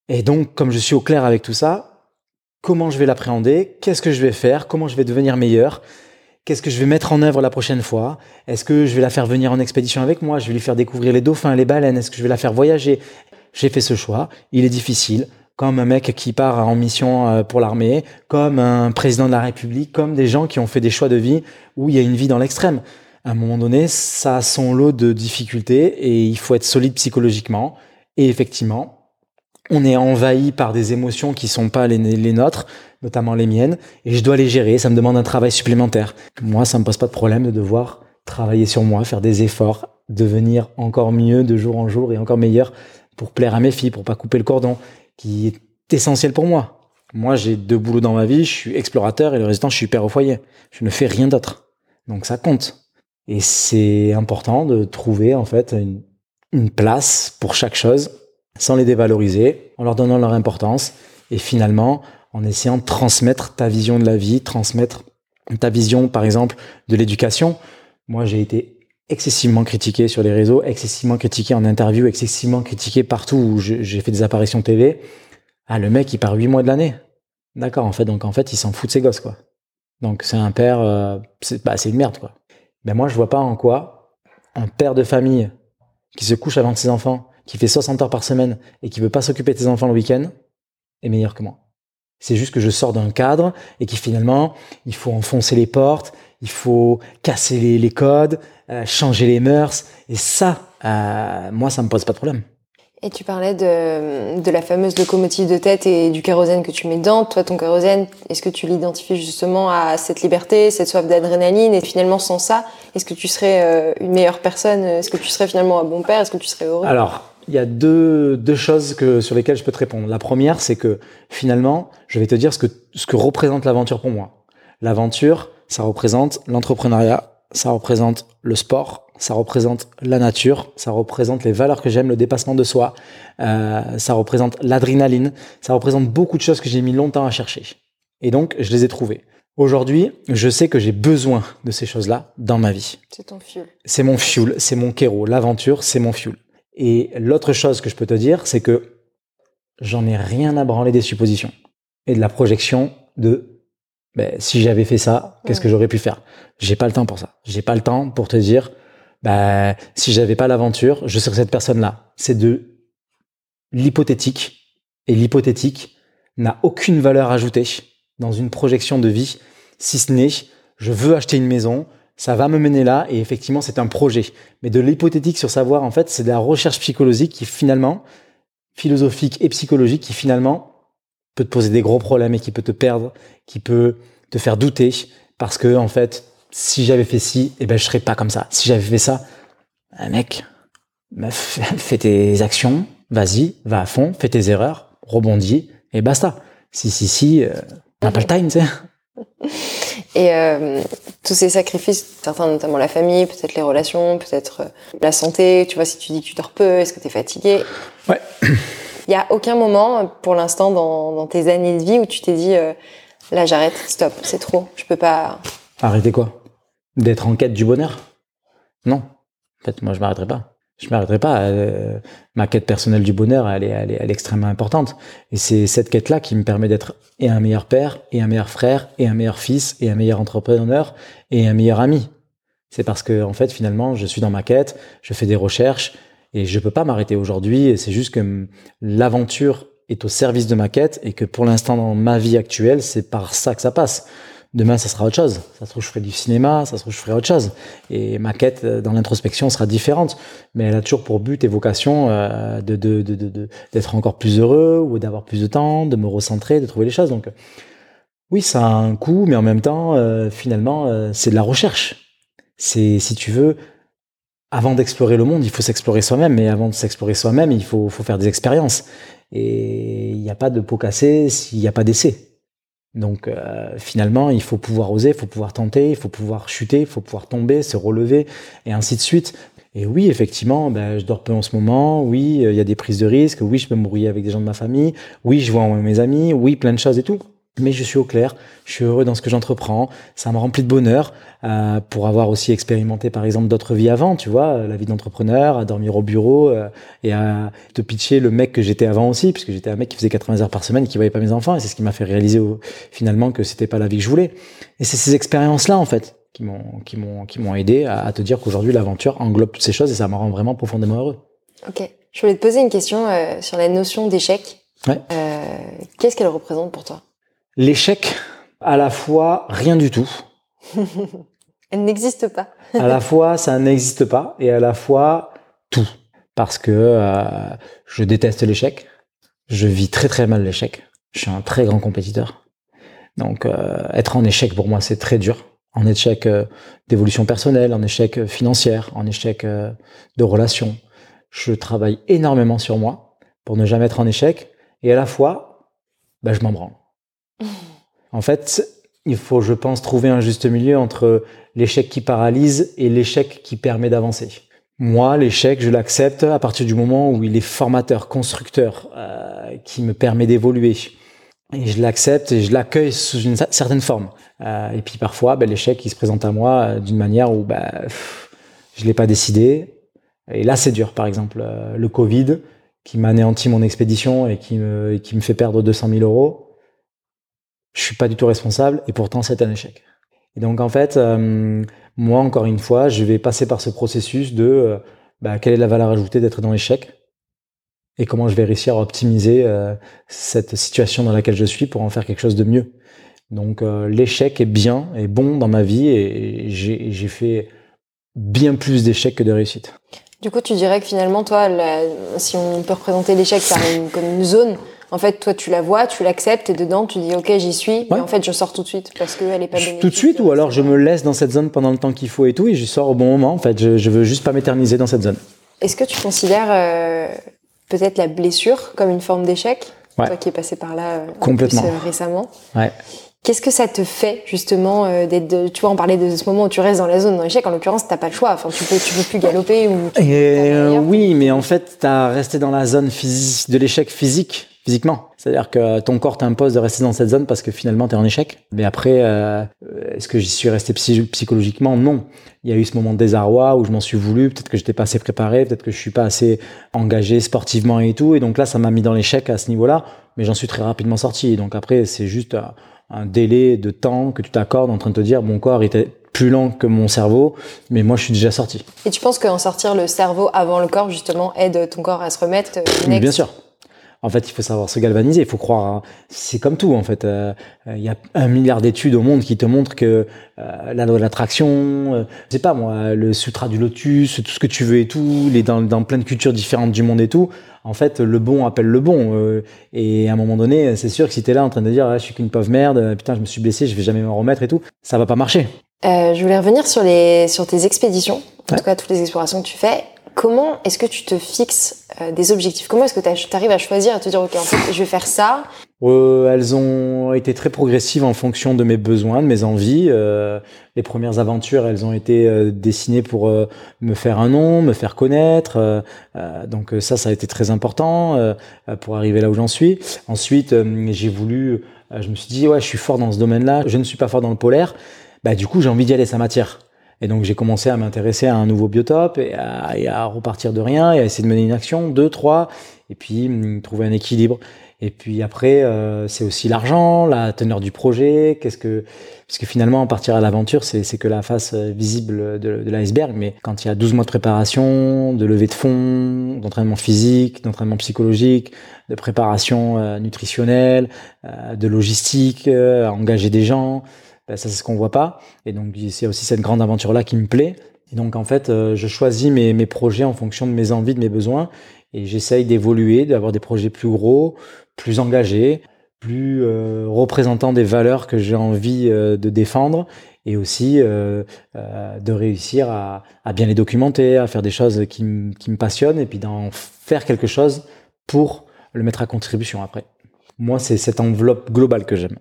Et donc, comme je suis au clair avec tout ça, comment je vais l'appréhender, qu'est-ce que je vais faire, comment je vais devenir meilleur, Qu'est-ce que je vais mettre en œuvre la prochaine fois? Est-ce que je vais la faire venir en expédition avec moi? Je vais lui faire découvrir les dauphins, les baleines Est-ce que je vais la faire voyager? J'ai fait ce choix. Il est difficile. Comme un mec qui part en mission euh, pour l'armée, comme un président de la République, comme des gens qui ont fait des choix de vie où il y a une vie dans l'extrême. À un moment donné, ça a son lot de difficultés et il faut être solide psychologiquement. Et effectivement, on est envahi par des émotions qui sont pas les, nôtres notamment les miennes, et je dois les gérer. Ça me demande un travail supplémentaire. Moi, ça me pose pas de problème de devoir travailler sur moi, faire des efforts, devenir encore mieux de jour en jour et encore meilleur pour plaire à mes filles, pour pas couper le cordon, qui est essentiel pour moi. Moi, j'ai deux boulots dans ma vie, je suis explorateur et le résultat, je suis père au foyer. Je ne fais rien d'autre. Donc ça compte. Et c'est important de trouver en fait une, une place pour chaque chose sans les dévaloriser, en leur donnant leur importance et finalement en essayant de transmettre ta vision de la vie, transmettre ta vision, par exemple, de l'éducation. Moi, j'ai été excessivement critiqué sur les réseaux, excessivement critiqué en interview, excessivement critiqué partout où j'ai fait des apparitions TV. Ah, le mec, il part huit mois de l'année. D'accord, en fait, donc en fait, il s'en fout de ses gosses, quoi. Donc c'est un père, euh, c'est bah, une merde, quoi. Mais moi, je vois pas en quoi un père de famille qui se couche avant ses enfants, qui fait 60 heures par semaine et qui veut pas s'occuper de ses enfants le week-end, est meilleur que moi. C'est juste que je sors d'un cadre et qui finalement, il faut enfoncer les portes, il faut casser les, codes, euh, changer les mœurs. Et ça, euh, moi, ça me pose pas de problème. Et tu parlais de, de la fameuse locomotive de tête et du kérosène que tu mets dedans. Toi, ton kérosène, est-ce que tu l'identifies justement à cette liberté, cette soif d'adrénaline? Et finalement, sans ça, est-ce que tu serais euh, une meilleure personne? Est-ce que tu serais finalement un bon père? Est-ce que tu serais heureux? Alors, il y a deux, deux choses que, sur lesquelles je peux te répondre. La première, c'est que finalement, je vais te dire ce que, ce que représente l'aventure pour moi. L'aventure, ça représente l'entrepreneuriat, ça représente le sport, ça représente la nature, ça représente les valeurs que j'aime, le dépassement de soi, euh, ça représente l'adrénaline, ça représente beaucoup de choses que j'ai mis longtemps à chercher. Et donc, je les ai trouvées. Aujourd'hui, je sais que j'ai besoin de ces choses-là dans ma vie. C'est ton fuel. C'est mon fuel, c'est mon kéro. L'aventure, c'est mon fuel. Et l'autre chose que je peux te dire, c'est que j'en ai rien à branler des suppositions et de la projection de ben, si j'avais fait ça, qu'est-ce que j'aurais pu faire? J'ai pas le temps pour ça. J'ai pas le temps pour te dire ben, si j'avais pas l'aventure, je serais cette personne-là. C'est de l'hypothétique et l'hypothétique n'a aucune valeur ajoutée dans une projection de vie, si ce n'est je veux acheter une maison, ça va me mener là, et effectivement c'est un projet. Mais de l'hypothétique sur savoir, en fait, c'est de la recherche psychologique qui finalement, philosophique et psychologique, qui finalement peut te poser des gros problèmes et qui peut te perdre, qui peut te faire douter, parce que en fait, si j'avais fait ci, eh ben je serais pas comme ça. Si j'avais fait ça, un mec, meuf, fais tes actions, vas-y, va à fond, fais tes erreurs, rebondis et basta. Si si si, euh, on n'a pas le time, tu sais. Et euh, tous ces sacrifices, certains notamment la famille, peut-être les relations, peut-être euh, la santé, tu vois, si tu dis que tu dors peu, est-ce que tu es fatigué? Ouais. Il y a aucun moment, pour l'instant, dans, dans, tes années de vie où tu t'es dit, euh, là j'arrête, stop, c'est trop, je peux pas... Arrêter quoi? D'être en quête du bonheur? Non. En fait, moi je m'arrêterai pas je m'arrêterai pas. Euh, ma quête personnelle du bonheur, elle est, elle est, elle est extrêmement importante. Et c'est cette quête-là qui me permet d'être et un meilleur père, et un meilleur frère, et un meilleur fils, et un meilleur entrepreneur, et un meilleur ami. C'est parce que, en fait, finalement, je suis dans ma quête, je fais des recherches, et je peux pas m'arrêter aujourd'hui. C'est juste que l'aventure est au service de ma quête, et que pour l'instant, dans ma vie actuelle, c'est par ça que ça passe. Demain, ça sera autre chose. Ça se trouve, je ferai du cinéma, ça se trouve, je ferai autre chose. Et ma quête euh, dans l'introspection sera différente. Mais elle a toujours pour but et vocation euh, de, d'être encore plus heureux ou d'avoir plus de temps, de me recentrer, de trouver les choses. Donc, oui, ça a un coût, mais en même temps, euh, finalement, c'est de la recherche. C'est, si tu veux, avant d'explorer le monde, il faut s'explorer soi-même. Mais avant de s'explorer soi-même, il faut, faut faire des expériences. Et il n'y a pas de pot cassé s'il n'y a pas d'essai. Donc euh, finalement, il faut pouvoir oser, il faut pouvoir tenter, il faut pouvoir chuter, il faut pouvoir tomber, se relever, et ainsi de suite. Et oui, effectivement, ben, je dors peu en ce moment. Oui, euh, il y a des prises de risques. Oui, je peux me brouiller avec des gens de ma famille. Oui, je vois mes amis. Oui, plein de choses et tout mais je suis au clair, je suis heureux dans ce que j'entreprends, ça me remplit de bonheur euh, pour avoir aussi expérimenté par exemple d'autres vies avant, tu vois, la vie d'entrepreneur, à dormir au bureau euh, et à te pitcher le mec que j'étais avant aussi, puisque j'étais un mec qui faisait 80 heures par semaine et qui voyait pas mes enfants et c'est ce qui m'a fait réaliser finalement que c'était pas la vie que je voulais. Et c'est ces expériences-là en fait qui m'ont qui m'ont qui m'ont aidé à, à, te dire qu'aujourd'hui l'aventure englobe toutes ces choses et ça me rend vraiment profondément heureux. Ok, je voulais te poser une question euh, sur la notion d'échec. Ouais. Qu'est-ce qu'elle représente pour toi? L'échec, à la fois rien du tout. Elle n'existe pas. à la fois, ça n'existe pas, et à la fois tout. Parce que euh, je déteste l'échec. Je vis très très mal l'échec. Je suis un très grand compétiteur. Donc euh, être en échec pour moi c'est très dur. En échec euh, d'évolution personnelle, en échec financière, en échec de relations. Je travaille énormément sur moi pour ne jamais être en échec. Et à la fois, bah, je m'en branle. En fait, il faut, je pense, trouver un juste milieu entre l'échec qui paralyse et l'échec qui permet d'avancer. Moi, l'échec, je l'accepte à partir du moment où il est formateur, constructeur, euh, qui me permet d'évoluer. Et je l'accepte et je l'accueille sous une certaine forme. Euh, et puis parfois, ben, l'échec, il se présente à moi euh, d'une manière où ben, je l'ai pas décidé. Et là, c'est dur. Par exemple, le Covid, qui m'a anéanti mon expédition et qui me, qui me fait perdre 200 000 euros je suis pas du tout responsable et pourtant c'est un échec. Et donc en fait, euh, moi encore une fois, je vais passer par ce processus de euh, bah, quelle est la valeur ajoutée d'être dans l'échec et comment je vais réussir à optimiser euh, cette situation dans laquelle je suis pour en faire quelque chose de mieux. Donc l'échec est bien, est bon dans ma vie et j'ai fait bien plus d'échecs que de réussites. Du coup, tu dirais que finalement, toi, si on peut représenter l'échec comme une zone, en fait, toi, tu la vois, tu l'acceptes et dedans, tu dis, OK, j'y suis. Et en fait, je sors tout de suite parce qu'elle est pas bénéfique. Tout de suite, ou alors je me laisse dans cette zone pendant le temps qu'il faut et tout, et je sors au bon moment. En fait, je, je veux juste pas m'éterniser dans cette zone. Est-ce que tu considères euh, peut-être la blessure comme une forme d'échec? Ouais. Toi qui es passé par là euh, Complètement. Plus, euh, récemment. Ouais. Qu'est-ce que ça te fait justement euh, d'être, tu vois, on parlait de ce moment où tu restes dans la zone d'échec. En l'occurrence, t'as pas le choix. Enfin, tu peux, tu peux plus galoper ou. Et oui, mais en fait, t'as resté dans la zone physique de l'échec physique physiquement. C'est-à-dire que ton corps t'impose de rester dans cette zone parce que finalement tu es en échec. Mais après, euh, est-ce que j'y suis resté psychologiquement? Non. Il y a eu ce moment de désarroi où je m'en suis voulu. Peut-être que j'étais pas assez préparé, peut-être que je suis pas assez engagé sportivement et tout. Et donc là, ça m'a mis dans l'échec à ce niveau-là. Mais j'en suis très rapidement sorti. Donc après, c'est juste un délai de temps que tu t'accordes en train de te dire mon corps était plus lent que mon cerveau, mais moi je suis déjà sorti. Et tu penses qu'en sortir le cerveau avant le corps justement aide ton corps à se remettre euh, Bien sûr. En fait, il faut savoir se galvaniser, il faut croire. C'est comme tout, en fait. Euh, il y a un milliard d'études au monde qui te montrent que euh, la loi de l'attraction, euh, je sais pas moi, le sutra du lotus, tout ce que tu veux et tout, les dans, dans plein de cultures différentes du monde et tout. En fait, le bon appelle le bon. Euh, et à un moment donné, c'est sûr que si t'es là en train de dire, ah, je suis qu'une pauvre merde, putain, je me suis blessé, je vais jamais me remettre et tout, ça va pas marcher. Je voulais revenir sur les sur tes expéditions, en tout cas toutes les explorations que tu fais. Comment est-ce que tu te fixes euh, des objectifs? Comment est-ce que tu arrives à choisir et te dire, OK, en fait, je vais faire ça? Euh, Elles ont été très progressives en fonction de mes besoins, de mes envies. Euh, les premières aventures, elles ont été euh, dessinées pour euh, me faire un nom, me faire connaître. donc ça, ça a été très important pour arriver là où j'en suis. Ensuite, j'ai voulu, je me suis dit, ouais, je suis fort dans ce domaine-là, je ne suis pas fort dans le polaire. Bah, du coup, j'ai envie d'y aller, ça m'attire. Et donc j'ai commencé à m'intéresser à un nouveau biotope et à, repartir de rien et à essayer de mener une action, deux, trois, et puis hum, trouver un équilibre. Et puis après, euh, c'est aussi l'argent, la teneur du projet. Qu'est-ce que, parce que finalement, partir à l'aventure, c'est que la face euh, visible de, de l'iceberg. Mais quand il y a 12 mois de préparation, de levée de fonds, d'entraînement physique, d'entraînement psychologique, de préparation euh, nutritionnelle, de logistique, engager des gens, ben, ça c'est ce qu'on voit pas. Et donc c'est aussi cette grande aventure là qui me plaît. Et donc en fait, euh, je choisis mes, mes projets en fonction de mes envies, de mes besoins, et j'essaye d'évoluer, d'avoir des projets plus gros, plus engagés, plus euh, représentants des valeurs que j'ai envie euh, de défendre, et aussi euh, de réussir à, à, bien les documenter, à faire des choses qui me passionnent, et puis d'en faire quelque chose pour le mettre à contribution après. Moi, c'est cette enveloppe globale que j'aime.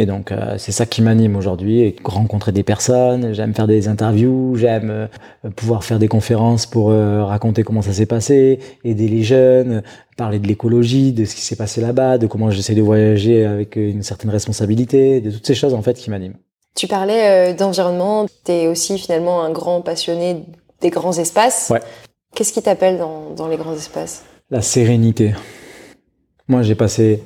Et donc euh, c'est ça qui m'anime aujourd'hui, rencontrer des personnes, j'aime faire des interviews, j'aime euh, pouvoir faire des conférences pour euh, raconter comment ça s'est passé, aider les jeunes, parler de l'écologie, de ce qui s'est passé là-bas, de comment j'essaie de voyager avec une certaine responsabilité, de toutes ces choses en fait qui m'animent. Tu parlais d'environnement, tu es aussi finalement un grand passionné des grands espaces. Ouais. Qu'est-ce qui t'appelle dans, dans les grands espaces? La sérénité. Moi j'ai passé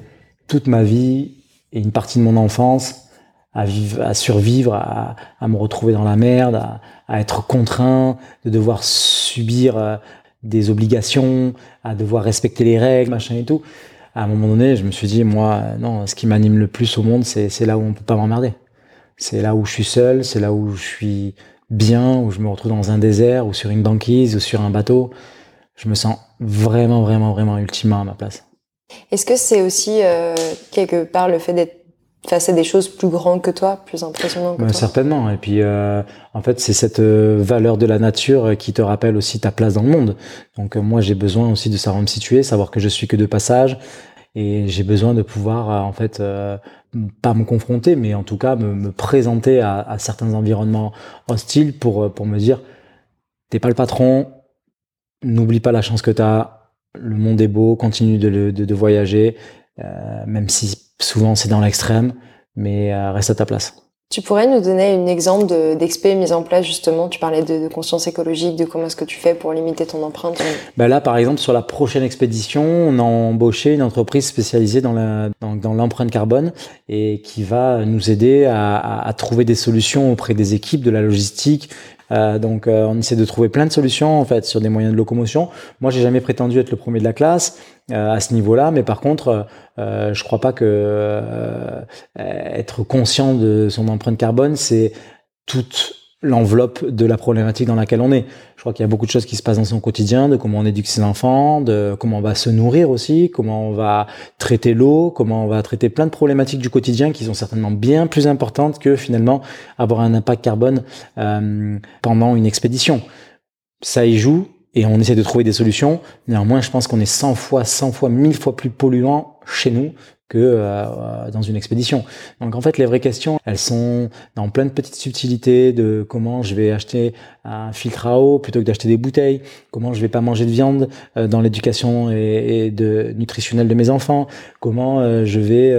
toute ma vie et une partie de mon enfance à vivre, à survivre, à, à me retrouver dans la merde, à, être contraint, de devoir subir euh, des obligations, à devoir respecter les règles, machin et tout. À un moment donné, je me suis dit, moi, non, ce qui m'anime le plus au monde, c'est là où on peut pas m'emmerder. C'est là où je suis seul, c'est là où je suis bien, où je me retrouve dans un désert, ou sur une banquise, ou sur un bateau. Je me sens vraiment, vraiment, vraiment ultimement à ma place. Est-ce que c'est aussi euh, quelque part le fait d'être face à des choses plus grandes que toi, plus impressionnantes que toi Certainement. Et puis, euh, en fait, c'est cette euh, valeur de la nature qui te rappelle aussi ta place dans le monde. Donc, moi, j'ai besoin aussi de savoir me situer, savoir que je suis que de passage, et j'ai besoin de pouvoir, en fait, pas me confronter, mais en tout cas me, me présenter à, à, certains environnements hostiles pour pour me dire, t'es pas le patron, n'oublie pas la chance que t'as le monde est beau, continue de, de, de voyager, euh, même si souvent c'est dans l'extrême, mais euh, reste à ta place. Tu pourrais nous donner un exemple d'expé mis en place justement? Tu parlais de, conscience écologique, de comment est-ce que tu fais pour limiter ton empreinte. Ben là, par exemple, sur la prochaine expédition, on a embauché une entreprise spécialisée dans l'empreinte dans, carbone et qui va nous aider à, à, à, trouver des solutions auprès des équipes de la logistique, euh, donc euh, on essaie de trouver plein de solutions en fait sur des moyens de locomotion. Moi, j'ai jamais prétendu être le premier de la classe euh, à ce niveau-là, mais par contre, je crois pas que être conscient de son empreinte carbone, c'est toute l'enveloppe de la problématique dans laquelle on est. Je crois qu'il y a beaucoup de choses qui se passent dans son quotidien, de comment on éduque ses enfants, de comment on va se nourrir aussi, comment on va traiter l'eau, comment on va traiter plein de problématiques du quotidien qui sont certainement bien plus importantes que finalement avoir un impact carbone euh, pendant une expédition. Ça y joue et on essaie de trouver des solutions. Néanmoins, je pense qu'on est 100 fois, 100 fois, 1000 fois plus polluant chez nous que euh, dans une expédition. Donc en fait, les vraies questions, elles sont dans plein de petites subtilités de comment je vais acheter un filtre à eau plutôt que d'acheter des bouteilles, comment je vais pas manger de viande euh, dans l'éducation et, de nutritionnelle de mes enfants, comment euh, je vais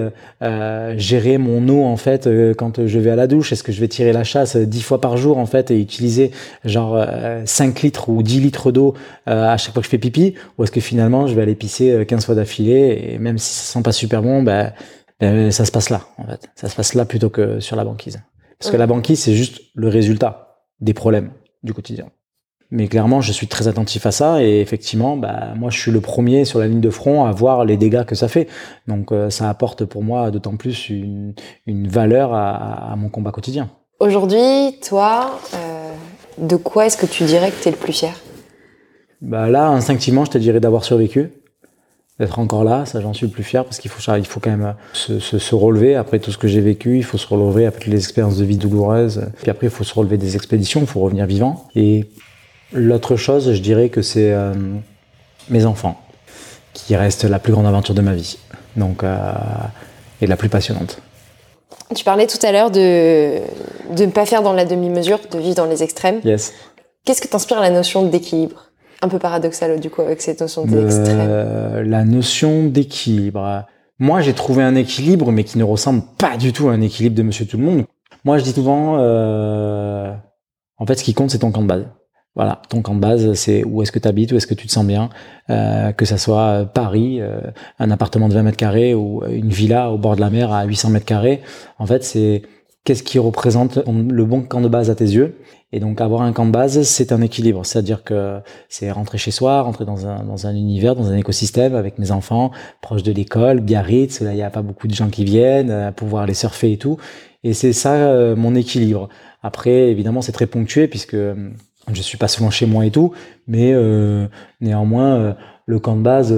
gérer mon eau en fait quand je vais à la douche, est-ce que je vais tirer la chasse dix fois par jour en fait et utiliser genre 5 litres ou 10 litres d'eau à chaque fois que je fais pipi, ou est-ce que finalement je vais aller pisser 15 fois d'affilée et même si ça sent pas super bon, ben, ben, ça se passe là, en fait. Ça se passe là plutôt que sur la banquise. Parce que la banquise, c'est juste le résultat des problèmes du quotidien. Mais clairement, je suis très attentif à ça et effectivement, bah, moi, je suis le premier sur la ligne de front à voir les dégâts que ça fait. Donc, euh, ça apporte pour moi d'autant plus une, valeur à, mon combat quotidien. Aujourd'hui, toi, euh, de quoi est-ce que tu dirais que tu es le plus fier? Bah Là, instinctivement, je te dirais d'avoir survécu d'être encore là, ça j'en suis le plus fier parce qu'il faut, il faut quand même se, se, se, relever après tout ce que j'ai vécu, il faut se relever après les expériences de vie douloureuses, puis après il faut se relever des expéditions, il faut revenir vivant. Et l'autre chose, je dirais que c'est euh, mes enfants qui restent la plus grande aventure de ma vie, donc euh, et la plus passionnante. Tu parlais tout à l'heure de de ne pas faire dans la demi-mesure, de vivre dans les extrêmes. Yes. Qu'est-ce que t'inspire la notion d'équilibre? Un peu paradoxal du coup avec cette notion d'extrême. la notion d'équilibre. Moi, j'ai trouvé un équilibre, mais qui ne ressemble pas du tout à un équilibre de Monsieur Tout le Monde. Moi, je dis souvent, euh, en fait, ce qui compte, c'est ton camp de base. Voilà, ton camp de base, c'est où est-ce que tu habites, où est-ce que tu te sens bien, euh, que ça soit Paris, euh, un appartement de 20 mètres carrés ou une villa au bord de la mer à 800 mètres carrés. En fait, c'est qu'est-ce qui représente le bon camp de base à tes yeux. Et donc avoir un camp de base, c'est un équilibre. C'est-à-dire que c'est rentrer chez soi, rentrer dans un, dans un univers, dans un écosystème avec mes enfants, proche de l'école, Biarritz, là il n'y a pas beaucoup de gens qui viennent, euh, pouvoir aller surfer et tout. Et c'est ça euh, mon équilibre. Après, évidemment, c'est très ponctué puisque euh, je suis pas souvent chez moi et tout, mais néanmoins, le camp de base,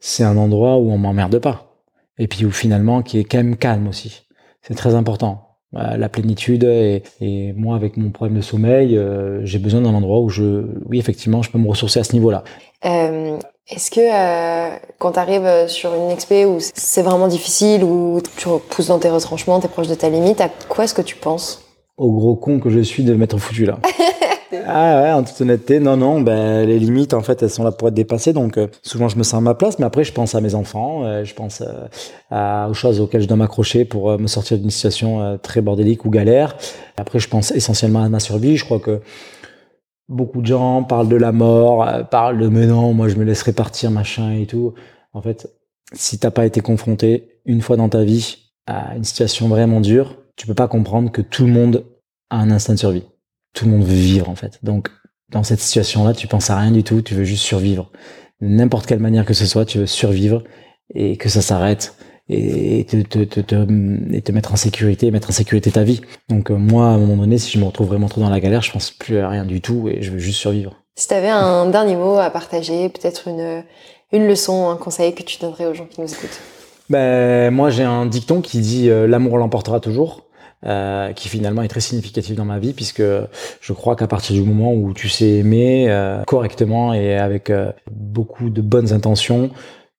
c'est un endroit où on m'emmerde pas. Et puis où finalement, qui est quand même calme aussi. C'est très important. La plénitude et, et, moi avec mon problème de sommeil, euh, j'ai besoin d'un endroit où je, oui effectivement, je peux me ressourcer à ce niveau-là. Euh, Est-ce que euh, quand tu arrives sur une expé où c'est vraiment difficile, où tu pousses dans tes retranchements, t'es proche de ta limite, à quoi est-ce que tu penses? Au gros con que je suis de m'être foutu là. Ah ouais, en toute honnêteté, non, non, ben, les limites, en fait, elles sont là pour être dépassées. Donc, euh, souvent, je me sens à ma place, mais après, je pense à mes enfants, euh, je pense euh, aux choses auxquelles je dois m'accrocher pour me sortir d'une situation très bordélique ou galère. Après, je pense essentiellement à ma survie. Je crois que beaucoup de gens parlent de la mort, parlent de mais non, moi, je me laisserai partir, machin et tout. En fait, si t'as pas été confronté une fois dans ta vie à une situation vraiment dure, tu peux pas comprendre que tout le monde a un instinct de survie tout le monde veut vivre en fait. Donc dans cette situation-là, tu penses à rien du tout, tu veux juste survivre. N'importe quelle manière que ce soit, tu veux survivre et que ça s'arrête et te, te, te, et te mettre en sécurité, mettre en sécurité ta vie. Donc euh, moi, à un moment donné, si je me retrouve vraiment trop dans la galère, je pense plus à rien du tout et je veux juste survivre. Si tu avais un dernier mot à partager, peut-être une, une leçon, un conseil que tu donnerais aux gens qui nous écoutent? Ben, moi j'ai un dicton qui dit euh, l'amour l'emportera toujours. Euh, qui finalement est très significatif dans ma vie puisque je crois qu'à partir du moment où tu sais aimer euh, correctement et avec euh, beaucoup de bonnes intentions,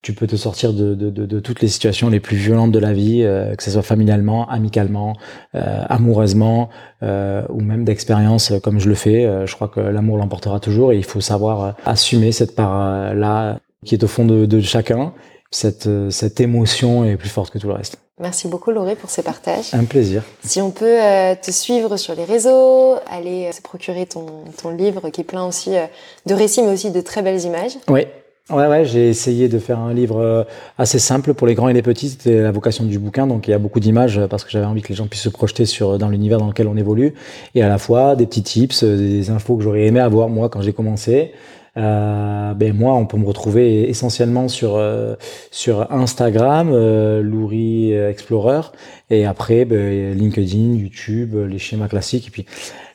tu peux te sortir de, de, de, de, toutes les situations les plus violentes de la vie, que ce soit familialement, amicalement, amoureusement ou même d'expérience comme je le fais. je crois que l'amour l'emportera toujours et il faut savoir assumer cette part-là qui est au fond de, chacun. Cette, cette émotion est plus forte que tout le reste. Merci beaucoup Lauré pour ces partages. Un plaisir. Si on peut euh, te suivre sur les réseaux, aller euh, se procurer ton, ton, livre qui est plein aussi euh, de récits mais aussi de très belles images. Oui. Ouais, ouais, j'ai essayé de faire un livre assez simple pour les grands et les petits. C'était la vocation du bouquin, donc il y a beaucoup d'images parce que j'avais envie que les gens puissent se projeter sur dans l'univers dans lequel on évolue, et à la fois des petits tips, des infos que j'aurais aimé avoir moi quand j'ai commencé, ben moi, on peut me retrouver essentiellement sur euh, sur Instagram, euh, Louri Explorer, et après ben, LinkedIn, YouTube, les schémas classiques, et puis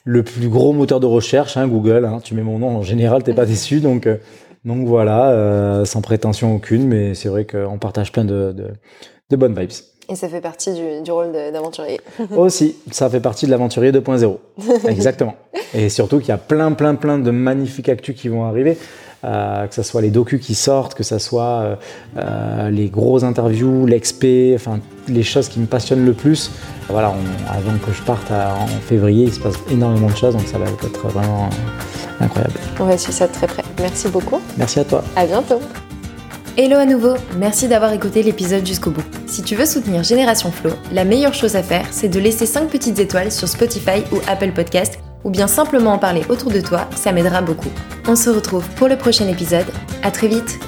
le plus gros moteur de recherche, hein, Google. Hein, tu mets mon nom en général, t'es pas déçu, donc donc voilà, sans prétention aucune, mais c'est vrai qu'on partage plein de, de, de bonnes vibes. Et ça fait partie du, du rôle d'aventurier. Aussi, ça fait partie de l'aventurier 2.0. Exactement. Et surtout qu'il y a plein, plein, plein de magnifiques actus qui vont arriver. que ce soit les docus qui sortent, que ce soit les gros interviews, l'expé, enfin les choses qui me passionnent le plus. Voilà, avant que je parte en février, il se passe énormément de choses, donc ça va être vraiment incroyable. On va suivre ça de très près. Merci beaucoup. Merci à toi. À bientôt. Hello à nouveau, merci d'avoir écouté l'épisode jusqu'au bout. Si tu veux soutenir Génération Flow, la meilleure chose à faire, c'est de laisser 5 petites étoiles sur Spotify ou Apple Podcast, ou bien simplement en parler autour de toi, ça m'aidera beaucoup. On se retrouve pour le prochain épisode, à très vite